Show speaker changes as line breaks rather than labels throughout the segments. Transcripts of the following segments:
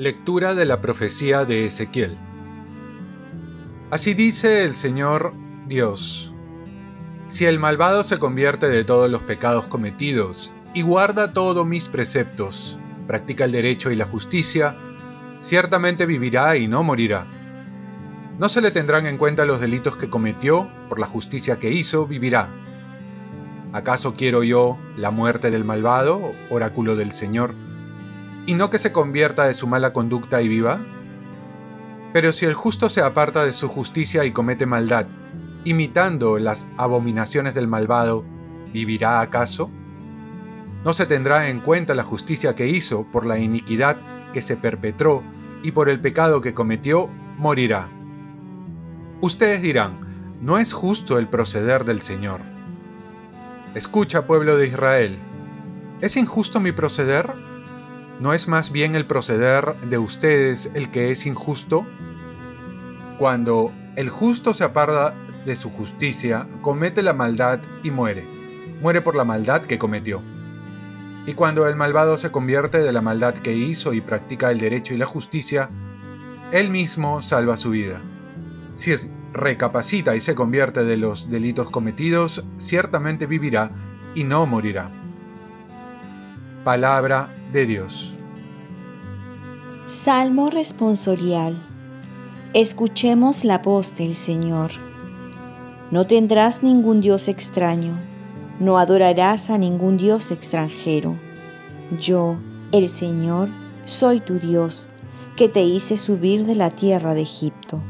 Lectura de la profecía de Ezequiel. Así dice el Señor Dios. Si el malvado se convierte de todos los pecados cometidos y guarda todos mis preceptos, practica el derecho y la justicia, ciertamente vivirá y no morirá. No se le tendrán en cuenta los delitos que cometió, por la justicia que hizo, vivirá. ¿Acaso quiero yo la muerte del malvado, oráculo del Señor? y no que se convierta de su mala conducta y viva? Pero si el justo se aparta de su justicia y comete maldad, imitando las abominaciones del malvado, ¿vivirá acaso? No se tendrá en cuenta la justicia que hizo por la iniquidad que se perpetró y por el pecado que cometió, morirá. Ustedes dirán, no es justo el proceder del Señor. Escucha, pueblo de Israel, ¿es injusto mi proceder? ¿No es más bien el proceder de ustedes el que es injusto? Cuando el justo se aparta de su justicia, comete la maldad y muere. Muere por la maldad que cometió. Y cuando el malvado se convierte de la maldad que hizo y practica el derecho y la justicia, él mismo salva su vida. Si es recapacita y se convierte de los delitos cometidos, ciertamente vivirá y no morirá. Palabra de Dios.
Salmo responsorial. Escuchemos la voz del Señor. No tendrás ningún Dios extraño, no adorarás a ningún Dios extranjero. Yo, el Señor, soy tu Dios, que te hice subir de la tierra de Egipto.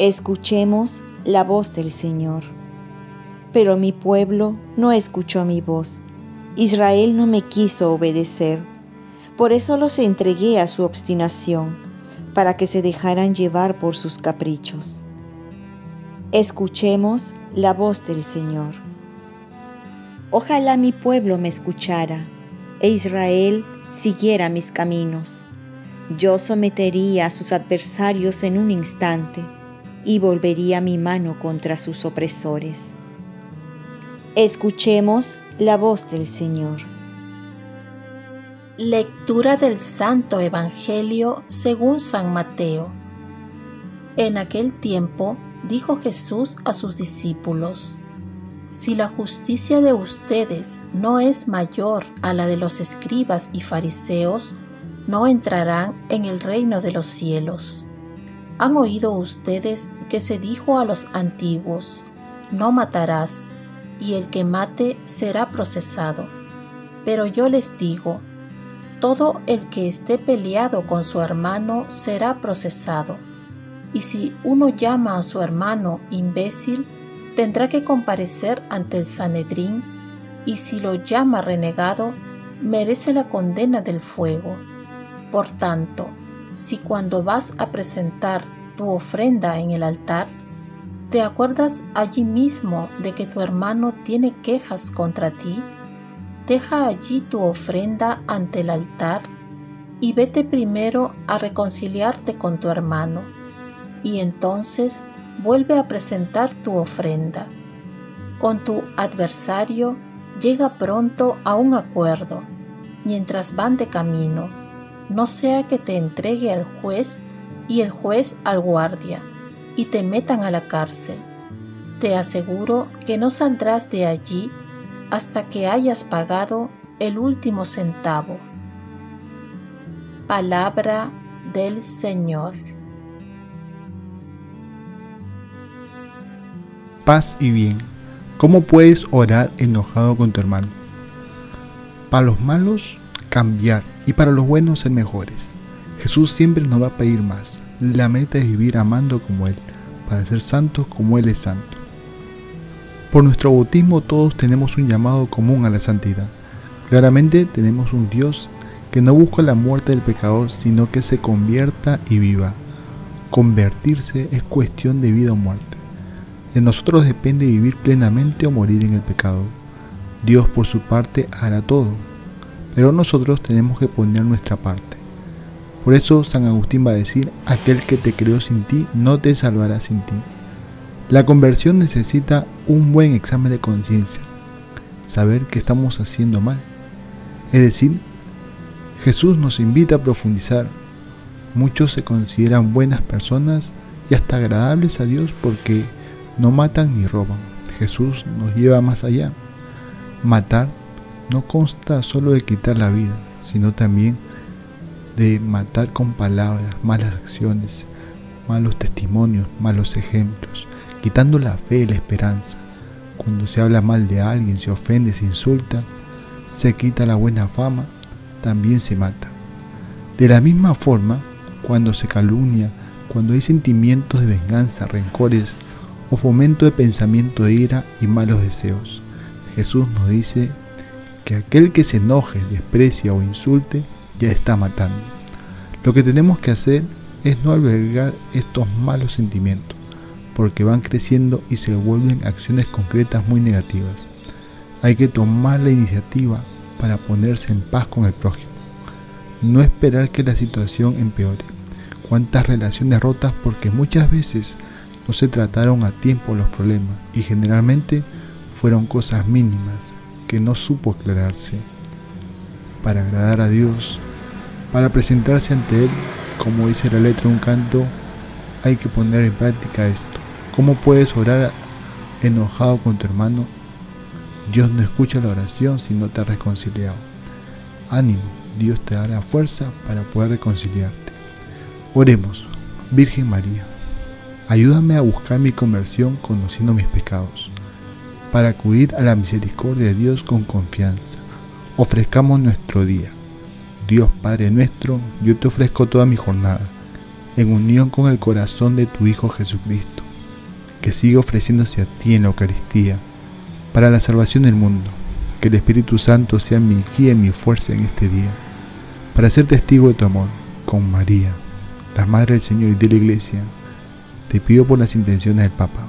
Escuchemos la voz del Señor. Pero mi pueblo no escuchó mi voz Israel no me quiso obedecer. Por eso los entregué a su obstinación, para que se dejaran llevar por sus caprichos. Escuchemos la voz del Señor. Ojalá mi pueblo me escuchara, e Israel siguiera mis caminos. Yo sometería a sus adversarios en un instante y volvería mi mano contra sus opresores. Escuchemos la voz del Señor.
Lectura del Santo Evangelio según San Mateo. En aquel tiempo dijo Jesús a sus discípulos, Si la justicia de ustedes no es mayor a la de los escribas y fariseos, no entrarán en el reino de los cielos. Han oído ustedes que se dijo a los antiguos, no matarás y el que mate será procesado. Pero yo les digo, todo el que esté peleado con su hermano será procesado. Y si uno llama a su hermano imbécil, tendrá que comparecer ante el Sanedrín, y si lo llama renegado, merece la condena del fuego. Por tanto, si cuando vas a presentar tu ofrenda en el altar, ¿Te acuerdas allí mismo de que tu hermano tiene quejas contra ti? Deja allí tu ofrenda ante el altar y vete primero a reconciliarte con tu hermano, y entonces vuelve a presentar tu ofrenda. Con tu adversario llega pronto a un acuerdo, mientras van de camino, no sea que te entregue al juez y el juez al guardia y te metan a la cárcel. Te aseguro que no saldrás de allí hasta que hayas pagado el último centavo. Palabra del Señor.
Paz y bien. ¿Cómo puedes orar enojado con tu hermano? Para los malos, cambiar y para los buenos, ser mejores. Jesús siempre nos va a pedir más. La meta es vivir amando como Él, para ser santos como Él es santo. Por nuestro bautismo todos tenemos un llamado común a la santidad. Claramente tenemos un Dios que no busca la muerte del pecador, sino que se convierta y viva. Convertirse es cuestión de vida o muerte. De nosotros depende vivir plenamente o morir en el pecado. Dios por su parte hará todo, pero nosotros tenemos que poner nuestra parte. Por eso San Agustín va a decir, aquel que te creó sin ti no te salvará sin ti. La conversión necesita un buen examen de conciencia, saber que estamos haciendo mal. Es decir, Jesús nos invita a profundizar. Muchos se consideran buenas personas y hasta agradables a Dios porque no matan ni roban. Jesús nos lleva más allá. Matar no consta solo de quitar la vida, sino también de matar con palabras, malas acciones, malos testimonios, malos ejemplos, quitando la fe y la esperanza. Cuando se habla mal de alguien, se ofende, se insulta, se quita la buena fama, también se mata. De la misma forma, cuando se calumnia, cuando hay sentimientos de venganza, rencores o fomento de pensamiento de ira y malos deseos, Jesús nos dice que aquel que se enoje, desprecia o insulte, ya está matando. Lo que tenemos que hacer es no albergar estos malos sentimientos, porque van creciendo y se vuelven acciones concretas muy negativas. Hay que tomar la iniciativa para ponerse en paz con el prójimo. No esperar que la situación empeore. Cuántas relaciones rotas porque muchas veces no se trataron a tiempo los problemas y generalmente fueron cosas mínimas que no supo aclararse. Para agradar a Dios, para presentarse ante Él, como dice la letra de un canto, hay que poner en práctica esto. ¿Cómo puedes orar enojado con tu hermano Dios no escucha la oración si no te has reconciliado. Ánimo, Dios te dará fuerza para poder reconciliarte. Oremos, Virgen María, ayúdame a buscar mi conversión conociendo mis pecados, para acudir a la misericordia de Dios con confianza. Ofrezcamos nuestro día. Dios Padre nuestro, yo te ofrezco toda mi jornada, en unión con el corazón de tu Hijo Jesucristo, que sigue ofreciéndose a ti en la Eucaristía para la salvación del mundo. Que el Espíritu Santo sea mi guía y mi fuerza en este día, para ser testigo de tu amor, con María, la Madre del Señor y de la Iglesia. Te pido por las intenciones del Papa.